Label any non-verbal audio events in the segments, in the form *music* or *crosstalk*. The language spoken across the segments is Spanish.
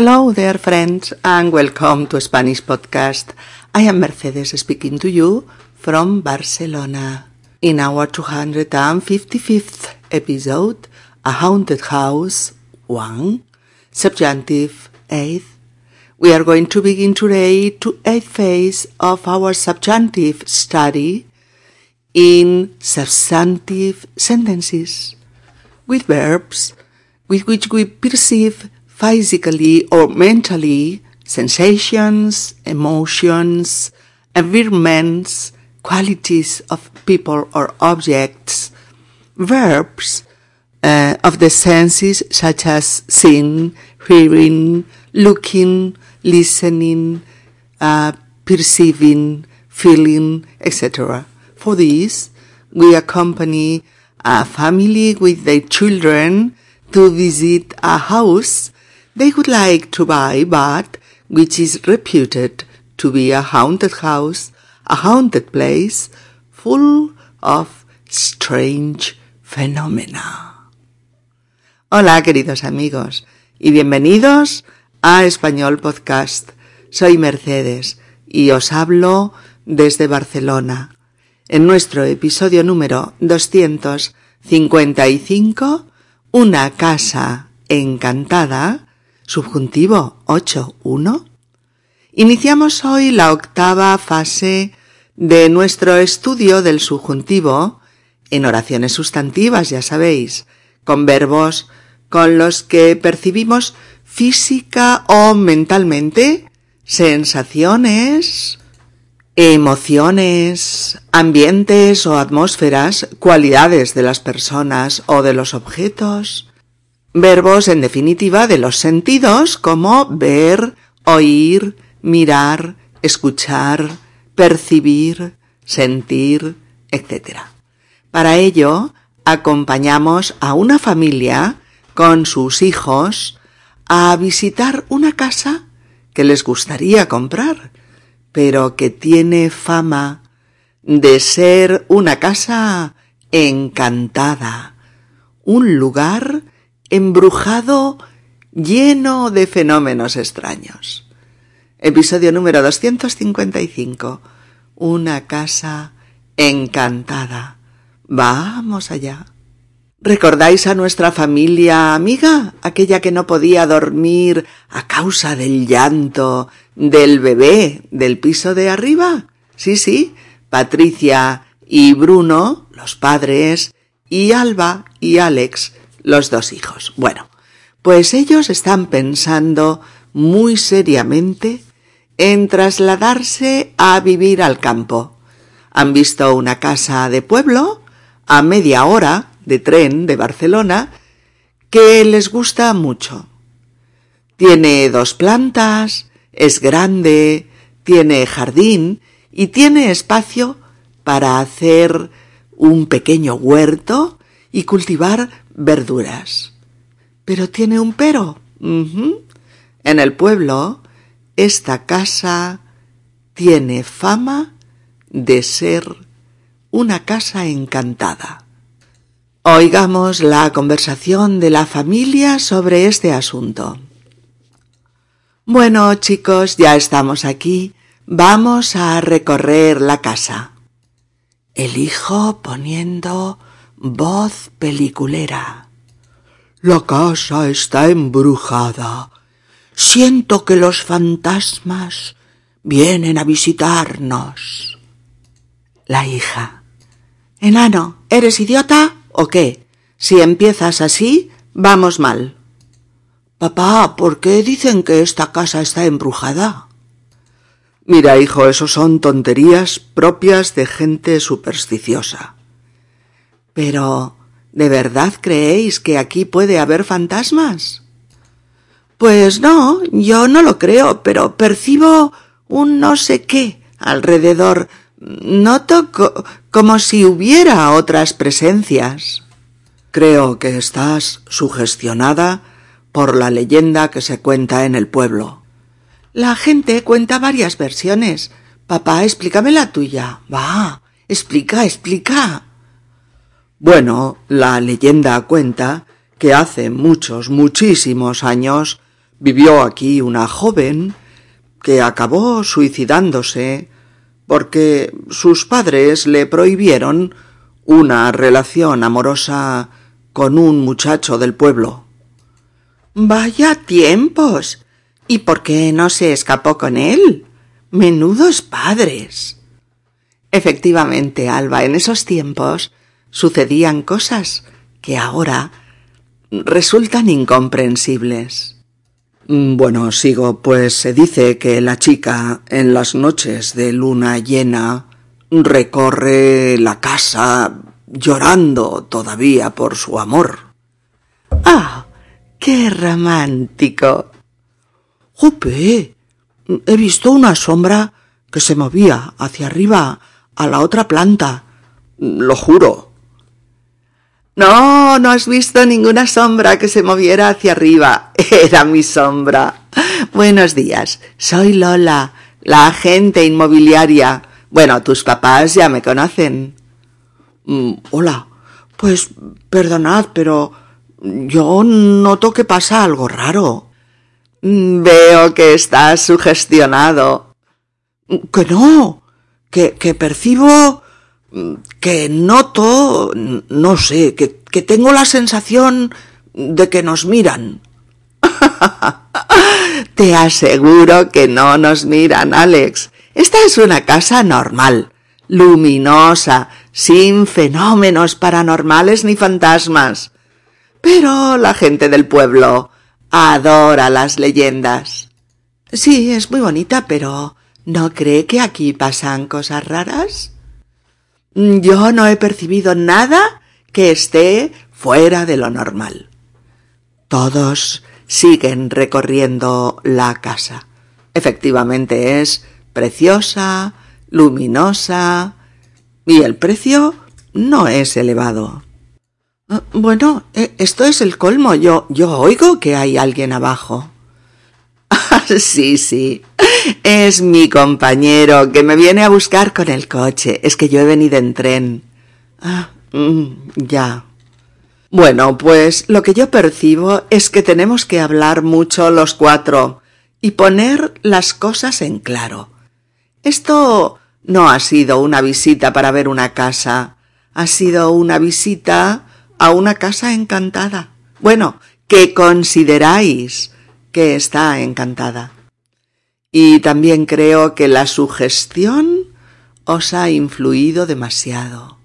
Hello there, friends, and welcome to Spanish Podcast. I am Mercedes speaking to you from Barcelona. In our 255th episode, A Haunted House 1, Subjunctive 8, we are going to begin today to eighth phase of our subjunctive study in substantive sentences with verbs with which we perceive physically or mentally sensations, emotions, environments, qualities of people or objects, verbs uh, of the senses such as seeing, hearing, looking, listening, uh, perceiving, feeling, etc. For this, we accompany a family with their children to visit a house they would like to buy, but which is reputed to be a haunted house, a haunted place, full of strange phenomena. Hola, queridos amigos, y bienvenidos a Español Podcast. Soy Mercedes y os hablo desde Barcelona. En nuestro episodio número 255, Una casa encantada, subjuntivo 8.1, iniciamos hoy la octava fase de nuestro estudio del subjuntivo en oraciones sustantivas, ya sabéis, con verbos con los que percibimos física o mentalmente sensaciones, emociones, ambientes o atmósferas, cualidades de las personas o de los objetos, Verbos, en definitiva, de los sentidos como ver, oír, mirar, escuchar, percibir, sentir, etc. Para ello, acompañamos a una familia con sus hijos a visitar una casa que les gustaría comprar, pero que tiene fama de ser una casa encantada, un lugar embrujado lleno de fenómenos extraños. Episodio número 255. Una casa encantada. Vamos allá. ¿Recordáis a nuestra familia amiga, aquella que no podía dormir a causa del llanto del bebé del piso de arriba? Sí, sí, Patricia y Bruno, los padres, y Alba y Alex, los dos hijos. Bueno, pues ellos están pensando muy seriamente en trasladarse a vivir al campo. Han visto una casa de pueblo a media hora de tren de Barcelona que les gusta mucho. Tiene dos plantas, es grande, tiene jardín y tiene espacio para hacer un pequeño huerto y cultivar verduras. Pero tiene un pero. En el pueblo, esta casa tiene fama de ser una casa encantada. Oigamos la conversación de la familia sobre este asunto. Bueno, chicos, ya estamos aquí. Vamos a recorrer la casa. El hijo poniendo Voz peliculera. La casa está embrujada. Siento que los fantasmas vienen a visitarnos. La hija. Enano, ¿eres idiota o qué? Si empiezas así, vamos mal. Papá, ¿por qué dicen que esta casa está embrujada? Mira, hijo, eso son tonterías propias de gente supersticiosa. Pero, ¿de verdad creéis que aquí puede haber fantasmas? Pues no, yo no lo creo, pero percibo un no sé qué alrededor. Noto como si hubiera otras presencias. Creo que estás sugestionada por la leyenda que se cuenta en el pueblo. La gente cuenta varias versiones. Papá, explícame la tuya. Va, explica, explica. Bueno, la leyenda cuenta que hace muchos, muchísimos años Vivió aquí una joven que acabó suicidándose porque sus padres le prohibieron una relación amorosa con un muchacho del pueblo. Vaya tiempos. ¿Y por qué no se escapó con él? Menudos padres. Efectivamente, Alba, en esos tiempos sucedían cosas que ahora resultan incomprensibles. Bueno, sigo, pues se dice que la chica en las noches de luna llena recorre la casa llorando todavía por su amor. ¡Ah! ¡Qué romántico! ¡Jupe! He visto una sombra que se movía hacia arriba a la otra planta. Lo juro. No, no has visto ninguna sombra que se moviera hacia arriba. *laughs* Era mi sombra. Buenos días. Soy Lola, la agente inmobiliaria. Bueno, tus papás ya me conocen. Mm, hola. Pues perdonad, pero yo noto que pasa algo raro. Mm, veo que estás sugestionado. Que no, que, que percibo, mm, que noto, no sé, que, que tengo la sensación de que nos miran. *laughs* Te aseguro que no nos miran, Alex. Esta es una casa normal, luminosa, sin fenómenos paranormales ni fantasmas. Pero la gente del pueblo adora las leyendas. Sí, es muy bonita, pero ¿no cree que aquí pasan cosas raras? Yo no he percibido nada que esté fuera de lo normal. Todos siguen recorriendo la casa. Efectivamente es preciosa, luminosa, y el precio no es elevado. Ah, bueno, eh, esto es el colmo. Yo, yo oigo que hay alguien abajo. *laughs* sí, sí. Es mi compañero que me viene a buscar con el coche. Es que yo he venido en tren. Ah, mm, ya. Bueno, pues lo que yo percibo es que tenemos que hablar mucho los cuatro y poner las cosas en claro. Esto no ha sido una visita para ver una casa, ha sido una visita a una casa encantada. Bueno, que consideráis que está encantada. Y también creo que la sugestión os ha influido demasiado.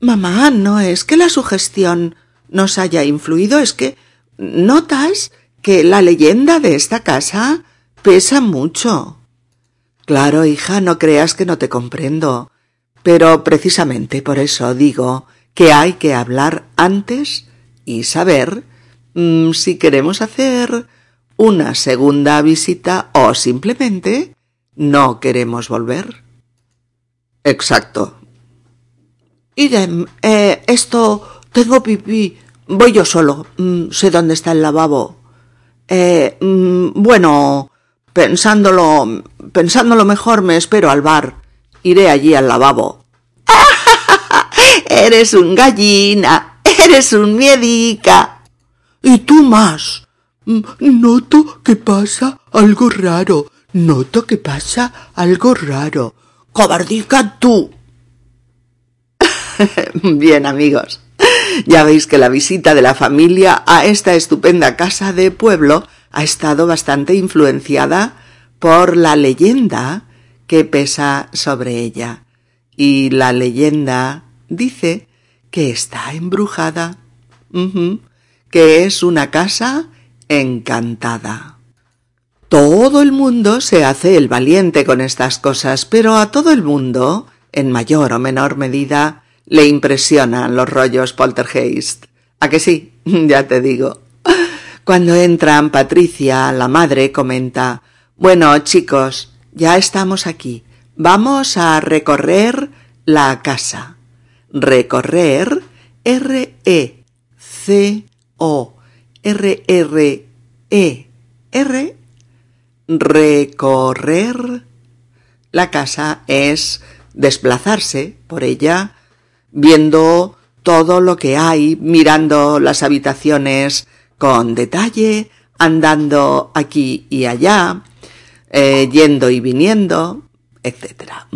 Mamá, no es que la sugestión nos haya influido, es que notas que la leyenda de esta casa pesa mucho. Claro, hija, no creas que no te comprendo. Pero precisamente por eso digo que hay que hablar antes y saber mm, si queremos hacer una segunda visita o simplemente no queremos volver. Exacto. Idem, eh, esto, tengo pipí, voy yo solo, mm, sé dónde está el lavabo. Eh, mm, bueno, Pensándolo, pensándolo mejor me espero al bar. Iré allí al lavabo. *laughs* eres un gallina, eres un miedica. Y tú más. Mm, noto que pasa algo raro. Noto que pasa algo raro. Cobardica tú. *laughs* Bien, amigos. Ya veis que la visita de la familia a esta estupenda casa de pueblo ha estado bastante influenciada por la leyenda que pesa sobre ella. Y la leyenda dice que está embrujada, que es una casa encantada. Todo el mundo se hace el valiente con estas cosas, pero a todo el mundo, en mayor o menor medida, le impresionan los rollos poltergeist. ¿A que sí? *laughs* ya te digo. Cuando entran, Patricia, la madre, comenta Bueno, chicos, ya estamos aquí. Vamos a recorrer la casa. Recorrer R E C O R R E recorrer la casa es desplazarse por ella viendo todo lo que hay, mirando las habitaciones con detalle, andando aquí y allá, eh, yendo y viniendo, etc.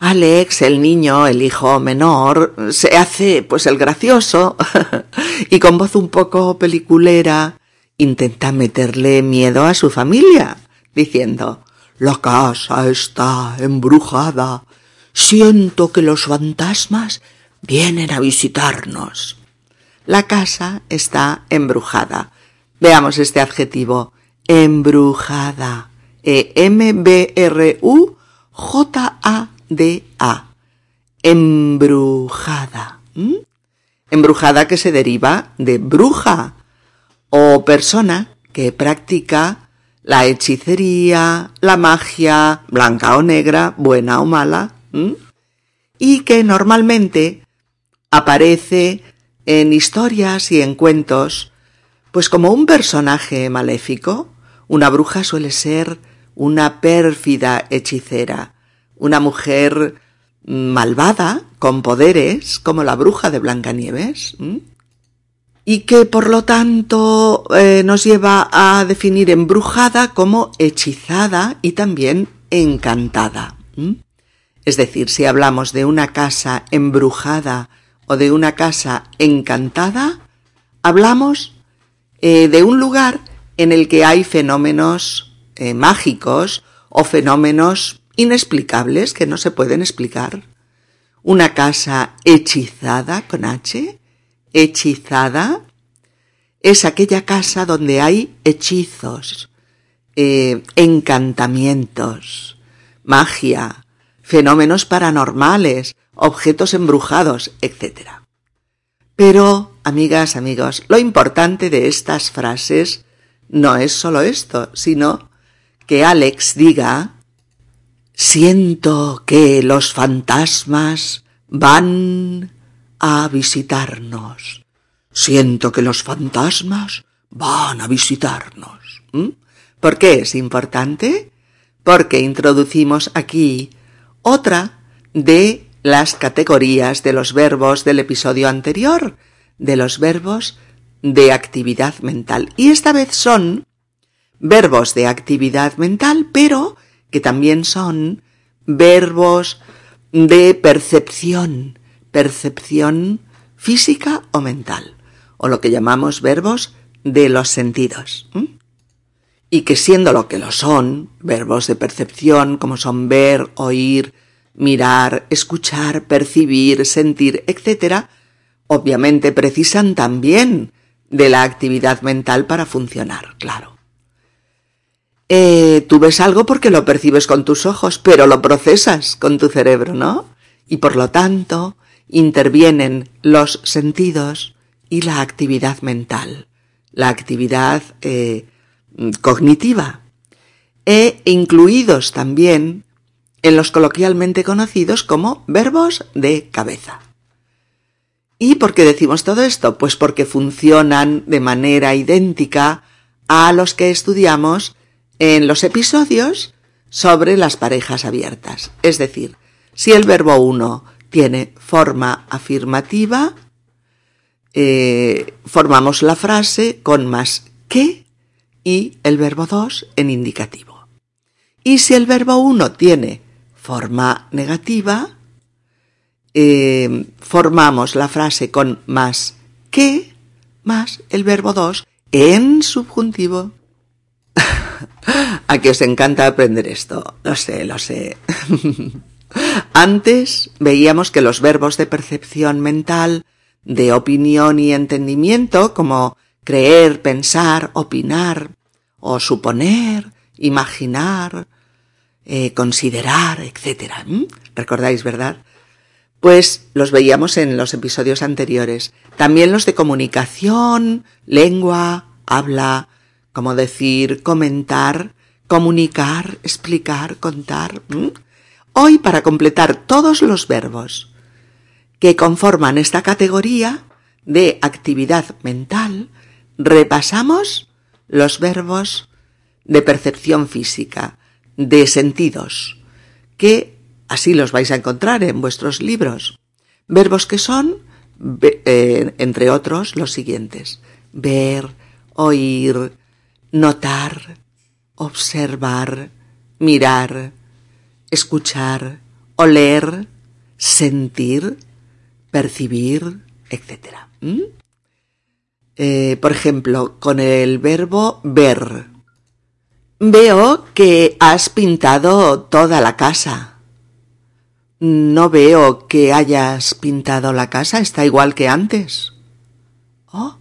Alex, el niño, el hijo menor, se hace pues el gracioso *laughs* y con voz un poco peliculera intenta meterle miedo a su familia, diciendo La casa está embrujada. Siento que los fantasmas vienen a visitarnos. La casa está embrujada. Veamos este adjetivo. Embrujada. E-M-B-R-U-J-A-D-A. Embrujada. ¿Mm? Embrujada que se deriva de bruja o persona que practica la hechicería, la magia, blanca o negra, buena o mala, y que normalmente aparece en historias y en cuentos, pues como un personaje maléfico, una bruja suele ser una pérfida hechicera, una mujer malvada, con poderes, como la bruja de Blancanieves, y que por lo tanto eh, nos lleva a definir embrujada como hechizada y también encantada. Es decir, si hablamos de una casa embrujada o de una casa encantada, hablamos eh, de un lugar en el que hay fenómenos eh, mágicos o fenómenos inexplicables que no se pueden explicar. Una casa hechizada con H, hechizada, es aquella casa donde hay hechizos, eh, encantamientos, magia, fenómenos paranormales, objetos embrujados, etc. Pero, amigas, amigos, lo importante de estas frases no es solo esto, sino que Alex diga Siento que los fantasmas van a visitarnos. Siento que los fantasmas van a visitarnos. ¿Mm? ¿Por qué es importante? Porque introducimos aquí otra de las categorías de los verbos del episodio anterior, de los verbos de actividad mental. Y esta vez son verbos de actividad mental, pero que también son verbos de percepción, percepción física o mental, o lo que llamamos verbos de los sentidos. Y que siendo lo que lo son, verbos de percepción, como son ver, oír, mirar, escuchar, percibir, sentir, etc., obviamente precisan también de la actividad mental para funcionar, claro. Eh, tú ves algo porque lo percibes con tus ojos, pero lo procesas con tu cerebro, ¿no? Y por lo tanto, intervienen los sentidos y la actividad mental, la actividad eh, cognitiva, e incluidos también en los coloquialmente conocidos como verbos de cabeza. ¿Y por qué decimos todo esto? Pues porque funcionan de manera idéntica a los que estudiamos en los episodios sobre las parejas abiertas. Es decir, si el verbo 1 tiene forma afirmativa, eh, formamos la frase con más que y el verbo 2 en indicativo. Y si el verbo 1 tiene forma negativa, eh, formamos la frase con más que más el verbo 2 en subjuntivo. A que os encanta aprender esto. Lo sé, lo sé. *laughs* Antes veíamos que los verbos de percepción mental, de opinión y entendimiento, como creer, pensar, opinar, o suponer, imaginar, eh, considerar, etc. ¿Recordáis, verdad? Pues los veíamos en los episodios anteriores. También los de comunicación, lengua, habla, como decir, comentar, comunicar, explicar, contar. Hoy, para completar todos los verbos que conforman esta categoría de actividad mental, repasamos los verbos de percepción física, de sentidos, que así los vais a encontrar en vuestros libros. Verbos que son, eh, entre otros, los siguientes. Ver, oír, notar, observar, mirar, escuchar, oler, sentir, percibir, etc. Eh, por ejemplo, con el verbo ver. Veo que has pintado toda la casa. No veo que hayas pintado la casa, está igual que antes. Oh,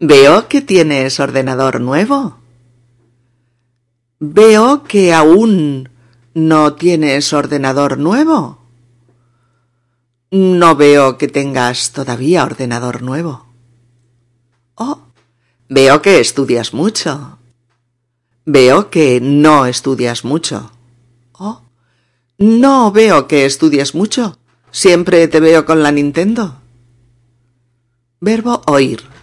veo que tienes ordenador nuevo. Veo que aún no tienes ordenador nuevo. No veo que tengas todavía ordenador nuevo. Oh, veo que estudias mucho. Veo que no estudias mucho. Oh, no veo que estudies mucho. Siempre te veo con la Nintendo. Verbo oír.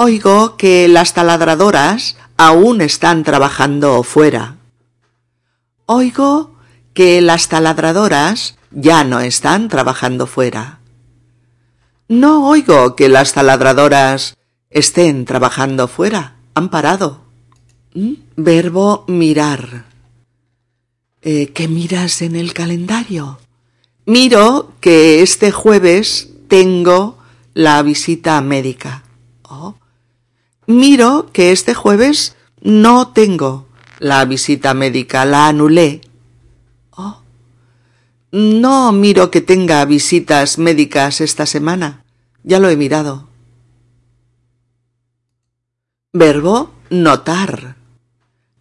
Oigo que las taladradoras aún están trabajando fuera. Oigo que las taladradoras ya no están trabajando fuera. No oigo que las taladradoras estén trabajando fuera. Han parado. ¿Mm? Verbo mirar. Eh, ¿Qué miras en el calendario? Miro que este jueves tengo la visita médica. Miro que este jueves no tengo la visita médica, la anulé. Oh. No miro que tenga visitas médicas esta semana. Ya lo he mirado. Verbo notar.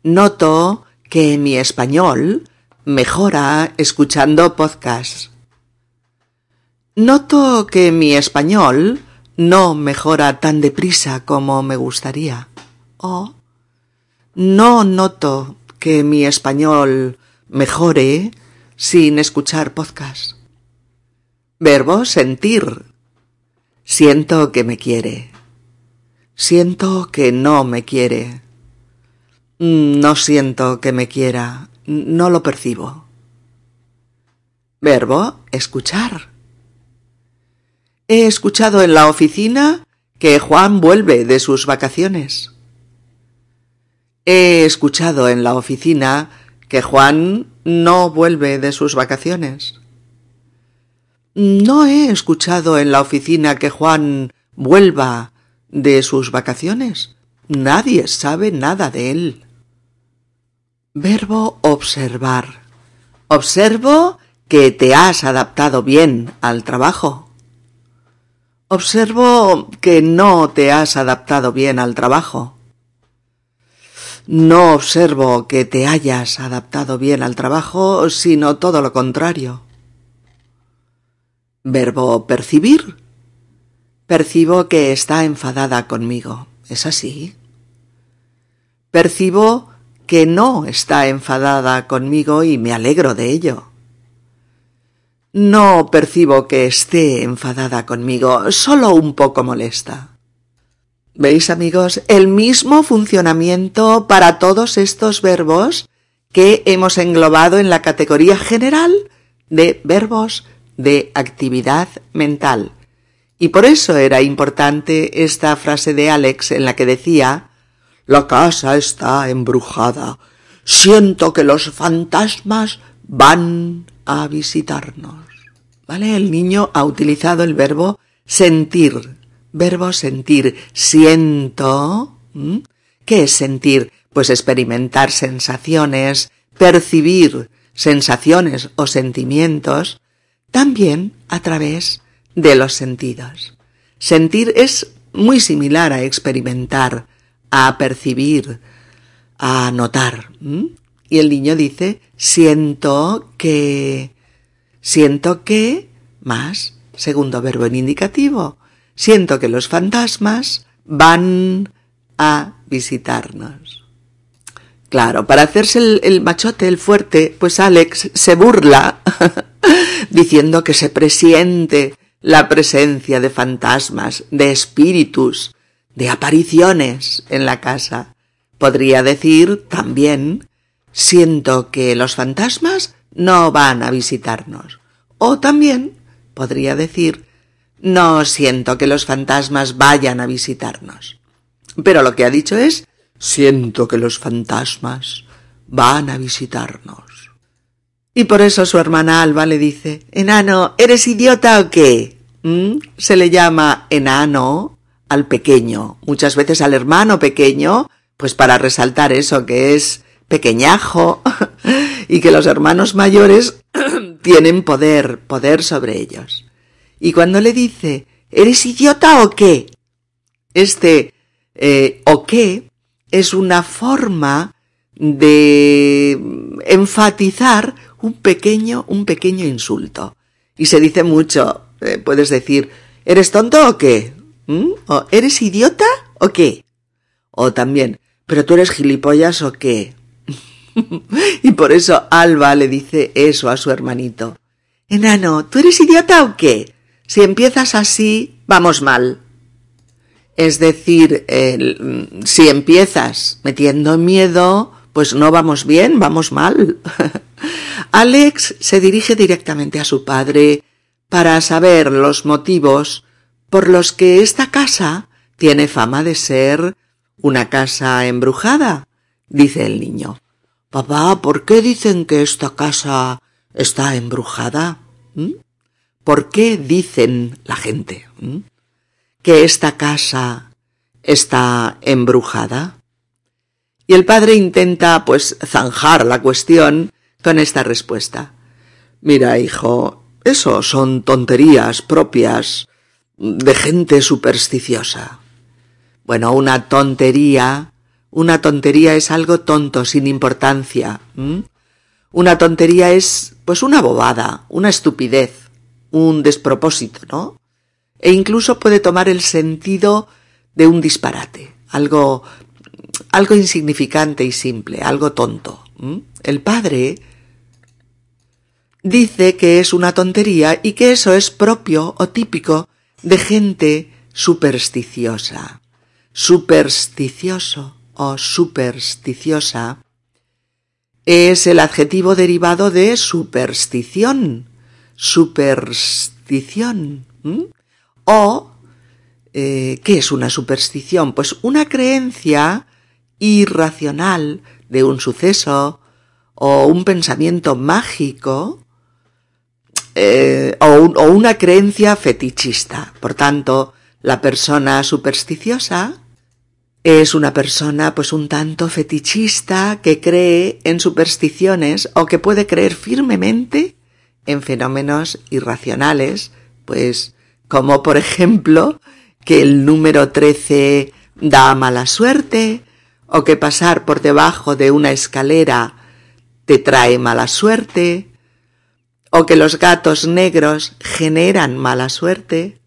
Noto que mi español mejora escuchando podcasts. Noto que mi español no mejora tan deprisa como me gustaría. Oh, no noto que mi español mejore sin escuchar podcast. Verbo sentir. Siento que me quiere. Siento que no me quiere. No siento que me quiera. No lo percibo. Verbo escuchar. He escuchado en la oficina que Juan vuelve de sus vacaciones. He escuchado en la oficina que Juan no vuelve de sus vacaciones. No he escuchado en la oficina que Juan vuelva de sus vacaciones. Nadie sabe nada de él. Verbo observar. Observo que te has adaptado bien al trabajo. Observo que no te has adaptado bien al trabajo. No observo que te hayas adaptado bien al trabajo, sino todo lo contrario. Verbo percibir. Percibo que está enfadada conmigo. ¿Es así? Percibo que no está enfadada conmigo y me alegro de ello. No percibo que esté enfadada conmigo, solo un poco molesta. ¿Veis amigos? El mismo funcionamiento para todos estos verbos que hemos englobado en la categoría general de verbos de actividad mental. Y por eso era importante esta frase de Alex en la que decía La casa está embrujada. Siento que los fantasmas van a visitarnos. ¿Vale? El niño ha utilizado el verbo sentir Verbo sentir. Siento. ¿Qué es sentir? Pues experimentar sensaciones, percibir sensaciones o sentimientos, también a través de los sentidos. Sentir es muy similar a experimentar, a percibir, a notar. Y el niño dice, siento que, siento que, más, segundo verbo en indicativo, siento que los fantasmas van a visitarnos. Claro, para hacerse el, machote, el fuerte, pues Alex se burla *laughs* diciendo que se presiente la presencia de fantasmas, de espíritus, de apariciones en la casa. Podría decir también siento que los fantasmas no van a visitarnos. O también podría decir no siento que los fantasmas vayan a visitarnos. Pero lo que ha dicho es siento que los fantasmas van a visitarnos. Y por eso su hermana Alba le dice Enano, ¿eres idiota o qué? ¿Mm? Se le llama enano al pequeño, muchas veces al hermano pequeño, pues para resaltar eso que es pequeñajo *laughs* y que los hermanos mayores *clears throat* tienen poder, poder sobre ellos. Y cuando le dice, ¿eres idiota o qué? Este eh, o qué es una forma de enfatizar un pequeño, un pequeño insulto. Y se dice mucho, eh, puedes decir, ¿eres tonto o qué? ¿Mm? ¿O eres idiota o qué? O también, ¿pero tú eres gilipollas o qué? *laughs* y por eso Alba le dice eso a su hermanito. Enano, ¿tú eres idiota o qué? Si empiezas así, vamos mal. Es decir, si empiezas metiendo miedo, pues no vamos bien, vamos mal. *laughs* Alex se dirige directamente a su padre para saber los motivos por los que esta casa tiene fama de ser una casa embrujada, dice el niño. Papá, ¿por qué dicen que esta casa está embrujada? ¿Mm? ¿Por qué dicen la gente ¿Mm? que esta casa está embrujada? Y el padre intenta, pues, zanjar la cuestión con esta respuesta. Mira, hijo, eso son tonterías propias de gente supersticiosa. Bueno, una tontería una tontería es algo tonto, sin importancia. Una tontería es, pues, una bobada, una estupidez, un despropósito, ¿no? E incluso puede tomar el sentido de un disparate, algo, algo insignificante y simple, algo tonto. El padre dice que es una tontería y que eso es propio o típico de gente supersticiosa. Supersticioso o supersticiosa es el adjetivo derivado de superstición, superstición. O, eh, ¿qué es una superstición? Pues una creencia irracional de un suceso o un pensamiento mágico eh, o, o una creencia fetichista. Por tanto, la persona supersticiosa es una persona pues un tanto fetichista que cree en supersticiones o que puede creer firmemente en fenómenos irracionales, pues como por ejemplo que el número 13 da mala suerte o que pasar por debajo de una escalera te trae mala suerte o que los gatos negros generan mala suerte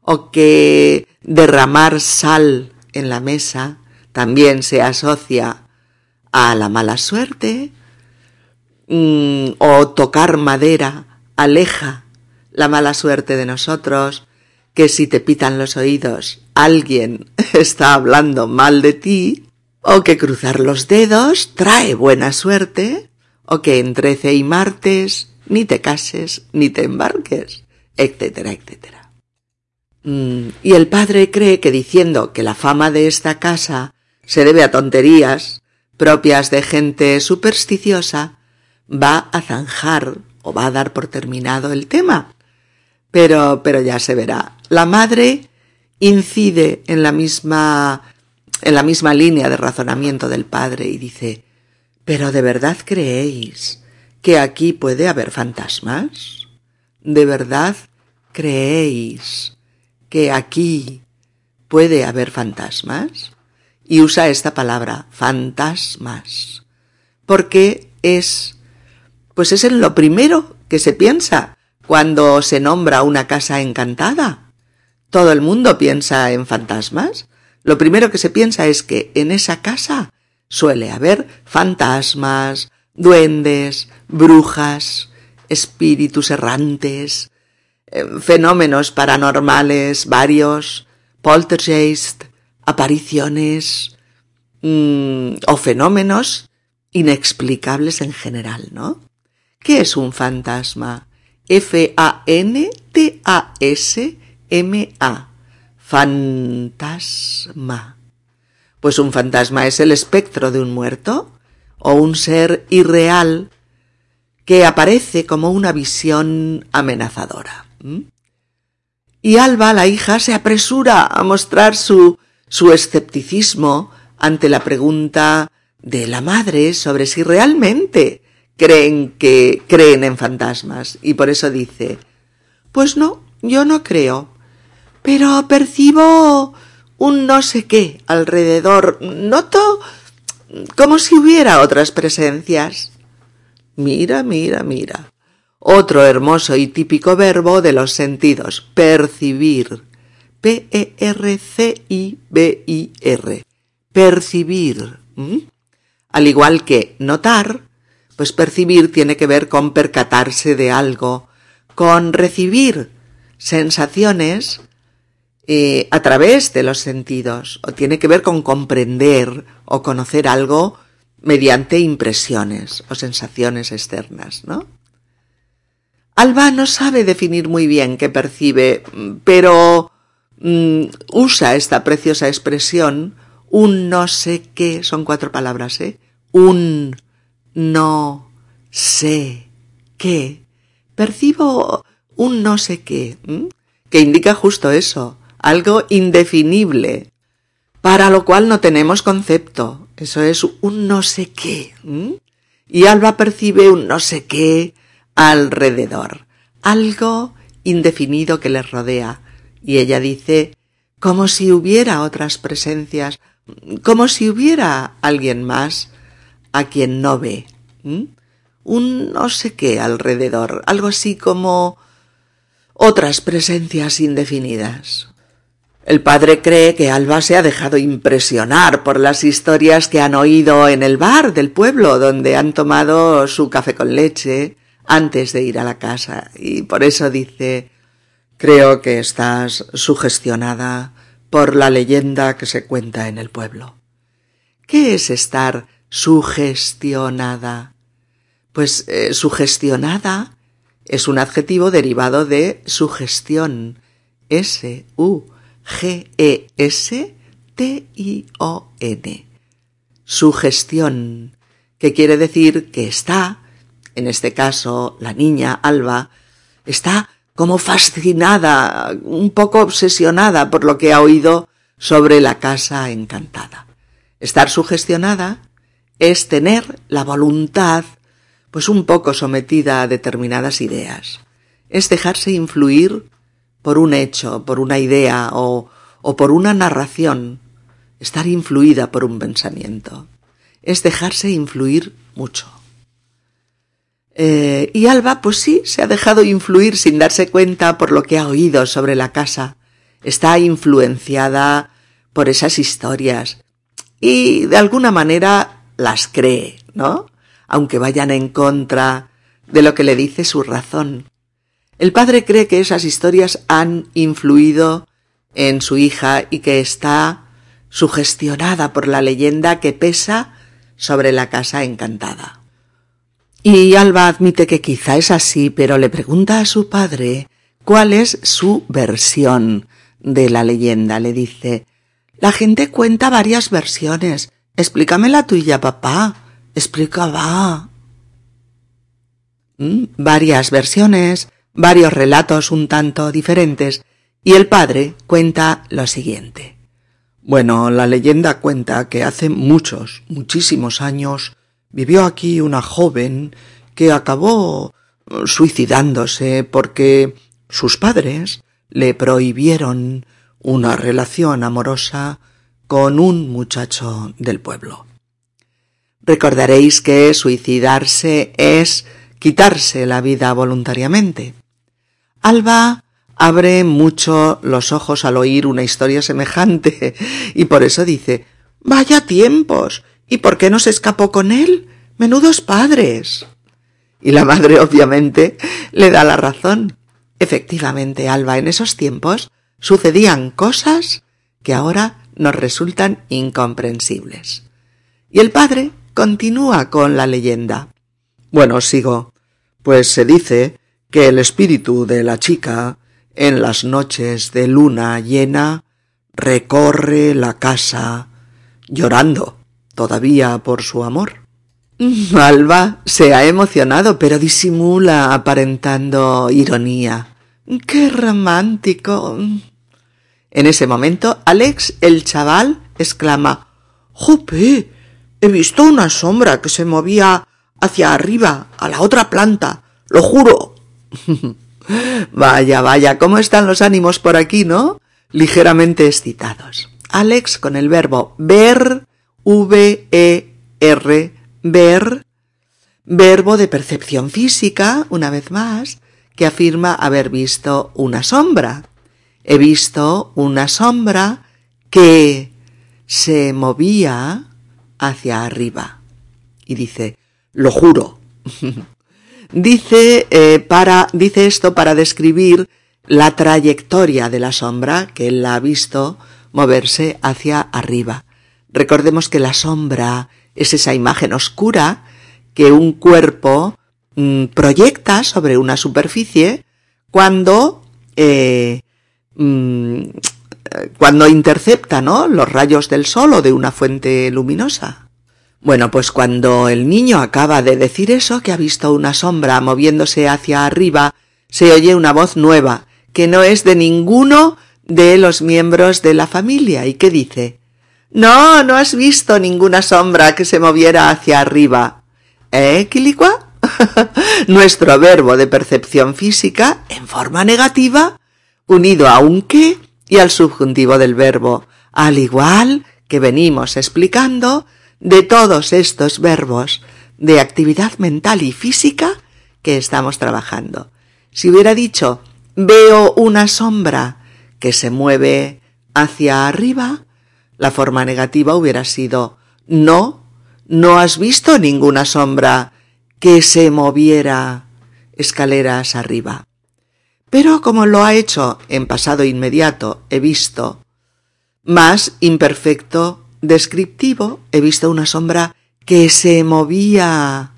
o que derramar sal en la mesa también se asocia a la mala suerte mm, o tocar madera aleja la mala suerte de nosotros, que si te pitan los oídos alguien *laughs* está hablando mal de ti, o que cruzar los dedos trae buena suerte, o que en trece y martes ni te cases ni te embarques, etcétera, etcétera. Mm, y el padre cree que diciendo que la fama de esta casa se debe a tonterías propias de gente supersticiosa, va a zanjar o va a dar por terminado el tema. Pero, pero ya se verá. La madre incide en la misma, en la misma línea de razonamiento del padre y dice, ¿pero de verdad creéis que aquí puede haber fantasmas? ¿De verdad creéis que aquí puede haber fantasmas y usa esta palabra fantasmas porque es pues es en lo primero que se piensa cuando se nombra una casa encantada. Todo el mundo piensa en fantasmas. Lo primero que se piensa es que en esa casa suele haber fantasmas, duendes, brujas, espíritus errantes, eh, fenómenos paranormales varios, poltergeist, apariciones mm, o fenómenos inexplicables en general, ¿no? ¿Qué es un fantasma? F-A-N-T-A-S-M-A. Fantasma. Pues un fantasma es el espectro de un muerto o un ser irreal que aparece como una visión amenazadora. Y Alba, la hija, se apresura a mostrar su, su escepticismo ante la pregunta de la madre sobre si realmente creen que creen en fantasmas. Y por eso dice, pues no, yo no creo. Pero percibo un no sé qué alrededor. Noto como si hubiera otras presencias. Mira, mira, mira. Otro hermoso y típico verbo de los sentidos, percibir. P-E-R-C-I-B-I-R. Percibir. Al igual que notar, pues percibir tiene que ver con percatarse de algo, con recibir sensaciones eh, a través de los sentidos, o tiene que ver con comprender o conocer algo mediante impresiones o sensaciones externas, ¿no? Alba no sabe definir muy bien qué percibe, pero mm, usa esta preciosa expresión, un no sé qué, son cuatro palabras, ¿eh? Un no sé qué. Percibo un no sé qué, que indica justo eso, algo indefinible, para lo cual no tenemos concepto. Eso es un no sé qué. Y Alba percibe un no sé qué alrededor, algo indefinido que le rodea. Y ella dice, como si hubiera otras presencias, como si hubiera alguien más a quien no ve. Un no sé qué alrededor, algo así como otras presencias indefinidas. El padre cree que Alba se ha dejado impresionar por las historias que han oído en el bar del pueblo donde han tomado su café con leche antes de ir a la casa y por eso dice creo que estás sugestionada por la leyenda que se cuenta en el pueblo. ¿Qué es estar sugestionada? Pues eh, sugestionada es un adjetivo derivado de sugestión. S U G E S T I O N. Sugestión, que quiere decir que está, en este caso la niña Alba, está como fascinada, un poco obsesionada por lo que ha oído sobre la casa encantada. Estar sugestionada es tener la voluntad pues un poco sometida a determinadas ideas. Es dejarse influir por un hecho, por una idea o, o por una narración, estar influida por un pensamiento. Es dejarse influir mucho. Eh, y Alba, pues sí, se ha dejado influir sin darse cuenta por lo que ha oído sobre la casa. Está influenciada por esas historias y de alguna manera las cree, ¿no? Aunque vayan en contra de lo que le dice su razón. El padre cree que esas historias han influido en su hija y que está sugestionada por la leyenda que pesa sobre la casa encantada. Y Alba admite que quizá es así, pero le pregunta a su padre cuál es su versión de la leyenda. Le dice, la gente cuenta varias versiones. Explícame la tuya, papá. Explica. Mm, varias versiones, varios relatos un tanto diferentes, y el padre cuenta lo siguiente. Bueno, la leyenda cuenta que hace muchos, muchísimos años vivió aquí una joven que acabó suicidándose porque sus padres le prohibieron una relación amorosa con un muchacho del pueblo. Recordaréis que suicidarse es quitarse la vida voluntariamente. Alba abre mucho los ojos al oír una historia semejante y por eso dice Vaya tiempos. ¿Y por qué no se escapó con él? Menudos padres. Y la madre obviamente le da la razón. Efectivamente, Alba, en esos tiempos sucedían cosas que ahora nos resultan incomprensibles. Y el padre continúa con la leyenda. Bueno, sigo. Pues se dice que el espíritu de la chica, en las noches de luna llena, recorre la casa, llorando todavía por su amor. *laughs* Alba se ha emocionado, pero disimula aparentando ironía. ¡Qué romántico! En ese momento, Alex, el chaval, exclama ¡Jope! He visto una sombra que se movía hacia arriba, a la otra planta. ¡Lo juro! *laughs* vaya, vaya, ¿cómo están los ánimos por aquí, no? Ligeramente excitados. Alex con el verbo ver, V-E-R, ver, verbo de percepción física, una vez más, que afirma haber visto una sombra. He visto una sombra que se movía hacia arriba. Y dice, lo juro. *laughs* dice, eh, para, dice esto para describir la trayectoria de la sombra que él la ha visto moverse hacia arriba. Recordemos que la sombra es esa imagen oscura que un cuerpo mm, proyecta sobre una superficie cuando eh, mm, cuando intercepta ¿no? los rayos del sol o de una fuente luminosa. Bueno, pues cuando el niño acaba de decir eso, que ha visto una sombra moviéndose hacia arriba, se oye una voz nueva, que no es de ninguno de los miembros de la familia, y que dice no, no has visto ninguna sombra que se moviera hacia arriba. ¿Eh, Quilicua? *laughs* Nuestro verbo de percepción física en forma negativa, unido a un qué y al subjuntivo del verbo, al igual que venimos explicando de todos estos verbos de actividad mental y física que estamos trabajando. Si hubiera dicho veo una sombra que se mueve hacia arriba, la forma negativa hubiera sido no, no has visto ninguna sombra que se moviera escaleras arriba. Pero como lo ha hecho en pasado inmediato, he visto, más imperfecto, descriptivo, he visto una sombra que se movía.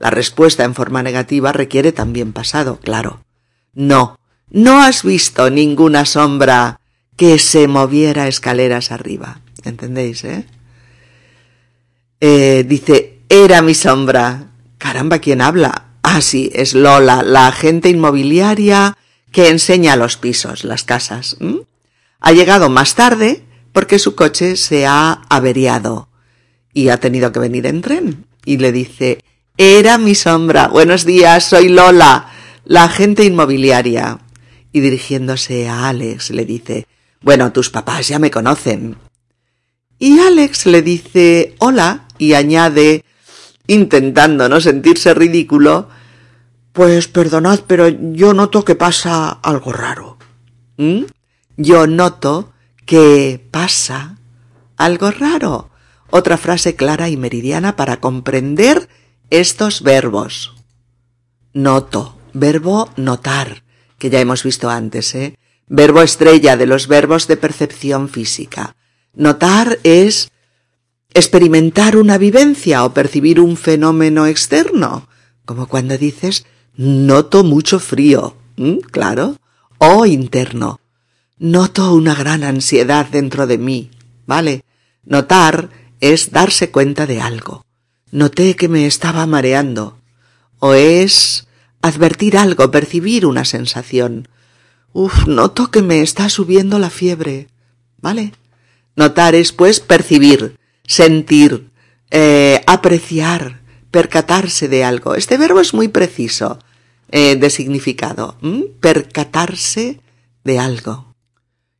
La respuesta en forma negativa requiere también pasado, claro. No, no has visto ninguna sombra que se moviera escaleras arriba. ¿Entendéis, eh? eh? Dice, era mi sombra. Caramba, ¿quién habla? Ah, sí, es Lola, la agente inmobiliaria que enseña los pisos, las casas. Ha llegado más tarde porque su coche se ha averiado y ha tenido que venir en tren. Y le dice, era mi sombra. Buenos días, soy Lola, la agente inmobiliaria. Y dirigiéndose a Alex le dice, bueno, tus papás ya me conocen. Y Alex le dice hola y añade, intentando no sentirse ridículo, pues perdonad, pero yo noto que pasa algo raro. ¿Mm? Yo noto que pasa algo raro. Otra frase clara y meridiana para comprender estos verbos. Noto, verbo notar, que ya hemos visto antes, ¿eh? Verbo estrella de los verbos de percepción física. Notar es experimentar una vivencia o percibir un fenómeno externo, como cuando dices noto mucho frío, claro, o interno. Noto una gran ansiedad dentro de mí, ¿vale? Notar es darse cuenta de algo. Noté que me estaba mareando. O es advertir algo, percibir una sensación. Noto que me está subiendo la fiebre. ¿Vale? Notar es, pues, percibir, sentir, eh, apreciar, percatarse de algo. Este verbo es muy preciso eh, de significado. Percatarse de algo.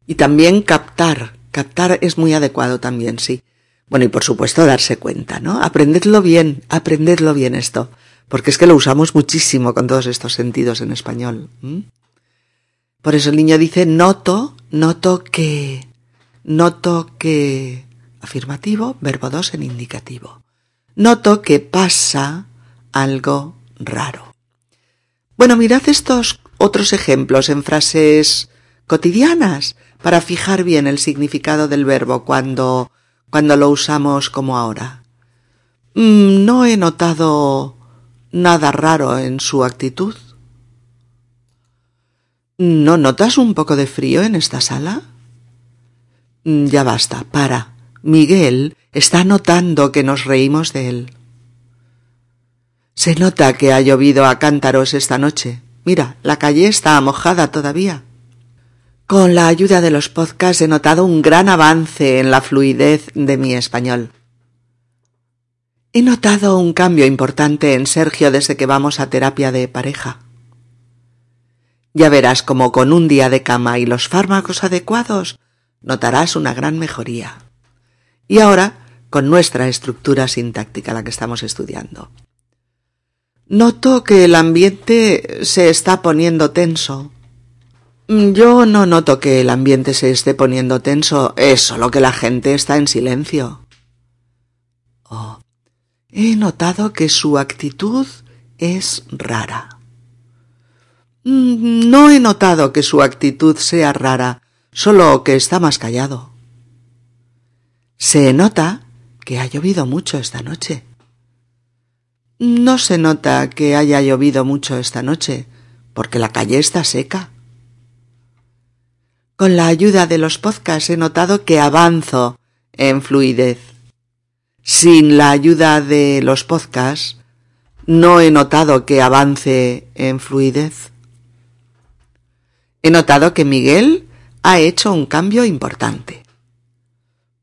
Y también captar. Captar es muy adecuado también, sí. Bueno, y por supuesto darse cuenta, ¿no? Aprendedlo bien, aprendedlo bien esto, porque es que lo usamos muchísimo con todos estos sentidos en español. Por eso el niño dice noto, noto que, noto que, afirmativo, verbo 2 en indicativo. Noto que pasa algo raro. Bueno, mirad estos otros ejemplos en frases cotidianas para fijar bien el significado del verbo cuando, cuando lo usamos como ahora. Mm, no he notado nada raro en su actitud. ¿No notas un poco de frío en esta sala? Mm, ya basta, para. Miguel está notando que nos reímos de él. Se nota que ha llovido a cántaros esta noche. Mira, la calle está mojada todavía. Con la ayuda de los podcasts he notado un gran avance en la fluidez de mi español. He notado un cambio importante en Sergio desde que vamos a terapia de pareja. Ya verás como con un día de cama y los fármacos adecuados notarás una gran mejoría. Y ahora con nuestra estructura sintáctica, la que estamos estudiando. Noto que el ambiente se está poniendo tenso. Yo no noto que el ambiente se esté poniendo tenso, es solo que la gente está en silencio. Oh, he notado que su actitud es rara. Mm, no he notado que su actitud sea rara, solo que está más callado. Se nota que ha llovido mucho esta noche. No se nota que haya llovido mucho esta noche, porque la calle está seca. Con la ayuda de los podcasts he notado que avanzo en fluidez. Sin la ayuda de los podcasts, no he notado que avance en fluidez. He notado que Miguel ha hecho un cambio importante.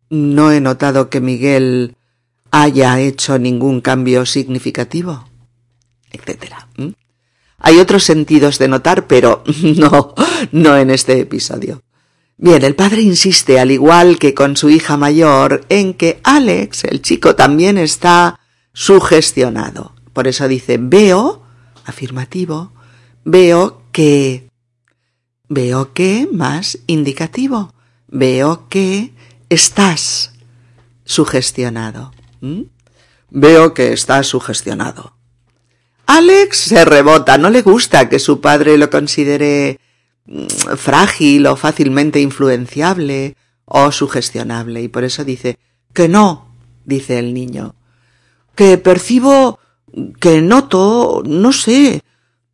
No he notado que Miguel haya hecho ningún cambio significativo, etc. Hay otros sentidos de notar, pero *laughs* no, no en este episodio. Bien, el padre insiste, al igual que con su hija mayor, en que Alex, el chico, también está sugestionado. Por eso dice, veo, afirmativo, veo que Veo que más indicativo. Veo que estás sugestionado. Veo que estás sugestionado. Alex se rebota, no le gusta que su padre lo considere mm, frágil o fácilmente influenciable o sugestionable y por eso dice que no, dice el niño, que percibo, que noto, no sé,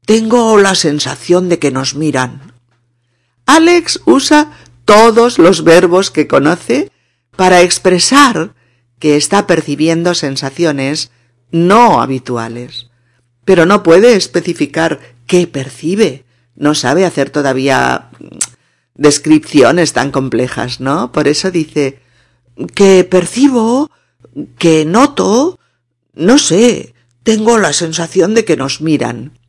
tengo la sensación de que nos miran. Alex usa todos los verbos que conoce para expresar que está percibiendo sensaciones no habituales. Pero no puede especificar qué percibe. No sabe hacer todavía descripciones tan complejas, ¿no? Por eso dice que percibo, que noto, no sé, tengo la sensación de que nos miran.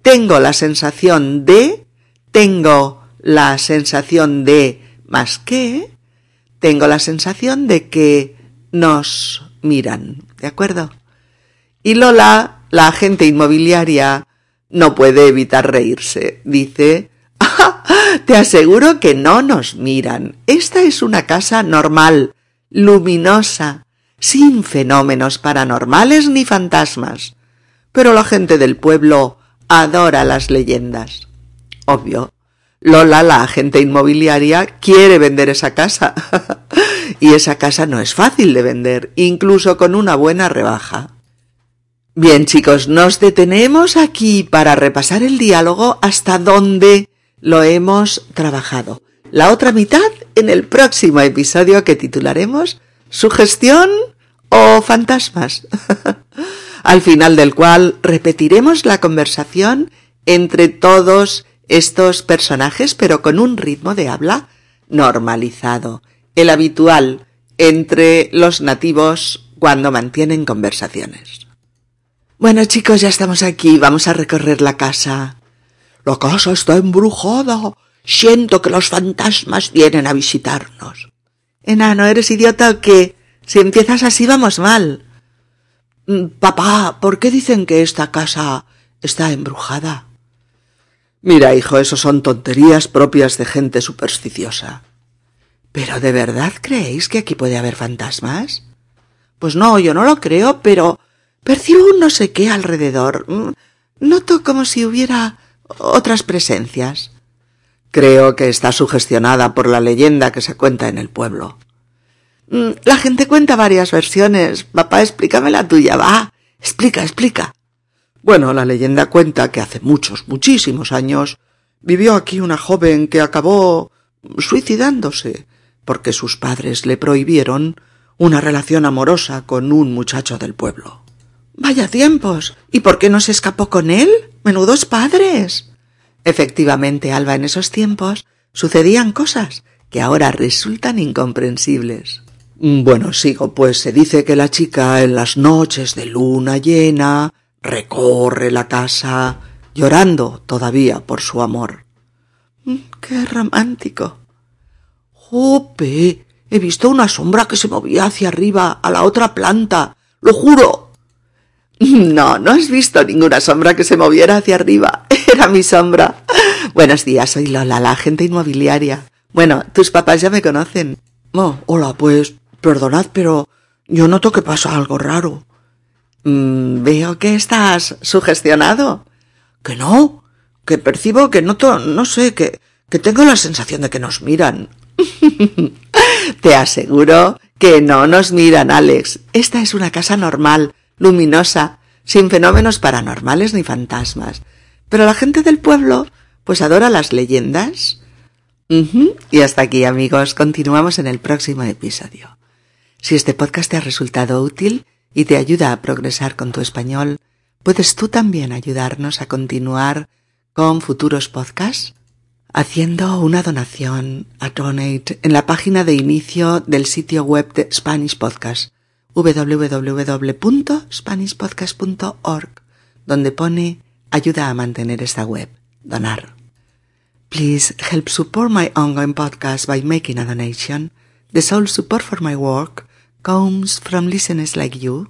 Tengo la sensación de, tengo la sensación de más que, tengo la sensación de que nos miran, ¿de acuerdo? Y Lola, la agente inmobiliaria, no puede evitar reírse. Dice, ah, te aseguro que no nos miran. Esta es una casa normal, luminosa, sin fenómenos paranormales ni fantasmas. Pero la gente del pueblo adora las leyendas. Obvio, Lola, la agente inmobiliaria, quiere vender esa casa. *laughs* y esa casa no es fácil de vender, incluso con una buena rebaja. Bien, chicos, nos detenemos aquí para repasar el diálogo hasta donde lo hemos trabajado. La otra mitad en el próximo episodio que titularemos Sugestión o fantasmas. *laughs* Al final del cual repetiremos la conversación entre todos estos personajes, pero con un ritmo de habla normalizado, el habitual entre los nativos cuando mantienen conversaciones. Bueno chicos, ya estamos aquí, vamos a recorrer la casa. La casa está embrujada. Siento que los fantasmas vienen a visitarnos. Enano, ¿eres idiota o qué? Si empiezas así vamos mal. Mm, papá, ¿por qué dicen que esta casa está embrujada? Mira, hijo, eso son tonterías propias de gente supersticiosa. ¿Pero de verdad creéis que aquí puede haber fantasmas? Pues no, yo no lo creo, pero percibo un no sé qué alrededor. Mm, noto como si hubiera otras presencias. Creo que está sugestionada por la leyenda que se cuenta en el pueblo. Mm, la gente cuenta varias versiones. Papá, explícame la tuya. Va, explica, explica. Bueno, la leyenda cuenta que hace muchos, muchísimos años vivió aquí una joven que acabó suicidándose porque sus padres le prohibieron una relación amorosa con un muchacho del pueblo. Vaya tiempos. ¿Y por qué no se escapó con él? Menudos padres. Efectivamente, Alba, en esos tiempos sucedían cosas que ahora resultan incomprensibles. Bueno, sigo, pues se dice que la chica en las noches de luna llena recorre la casa llorando todavía por su amor. Mm, ¡Qué romántico! ¡Jope! He visto una sombra que se movía hacia arriba, a la otra planta. ¡Lo juro! No, no has visto ninguna sombra que se moviera hacia arriba. *laughs* Era mi sombra. Buenos días, soy Lola, la agente inmobiliaria. Bueno, tus papás ya me conocen. Oh, hola, pues, perdonad, pero yo noto que pasa algo raro. Mm, veo que estás sugestionado. Que no, que percibo que noto, no sé, que, que tengo la sensación de que nos miran. *laughs* Te aseguro que no nos miran, Alex. Esta es una casa normal, luminosa, sin fenómenos paranormales ni fantasmas. Pero la gente del pueblo, pues adora las leyendas. Y hasta aquí, amigos. Continuamos en el próximo episodio. Si este podcast te ha resultado útil y te ayuda a progresar con tu español, puedes tú también ayudarnos a continuar con futuros podcasts haciendo una donación a Donate en la página de inicio del sitio web de Spanish Podcast www.spanishpodcast.org donde pone ayuda a mantener esta web, donar. Please help support my ongoing podcast by making a donation. The sole support for my work comes from listeners like you.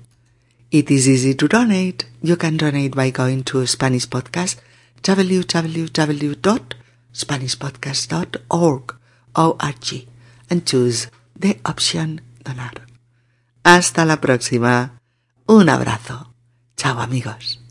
It is easy to donate. You can donate by going to Spanish Podcast www SpanishPodcast.org O-R-G, and choose the option donar. Hasta la próxima. Un abrazo. Chao amigos.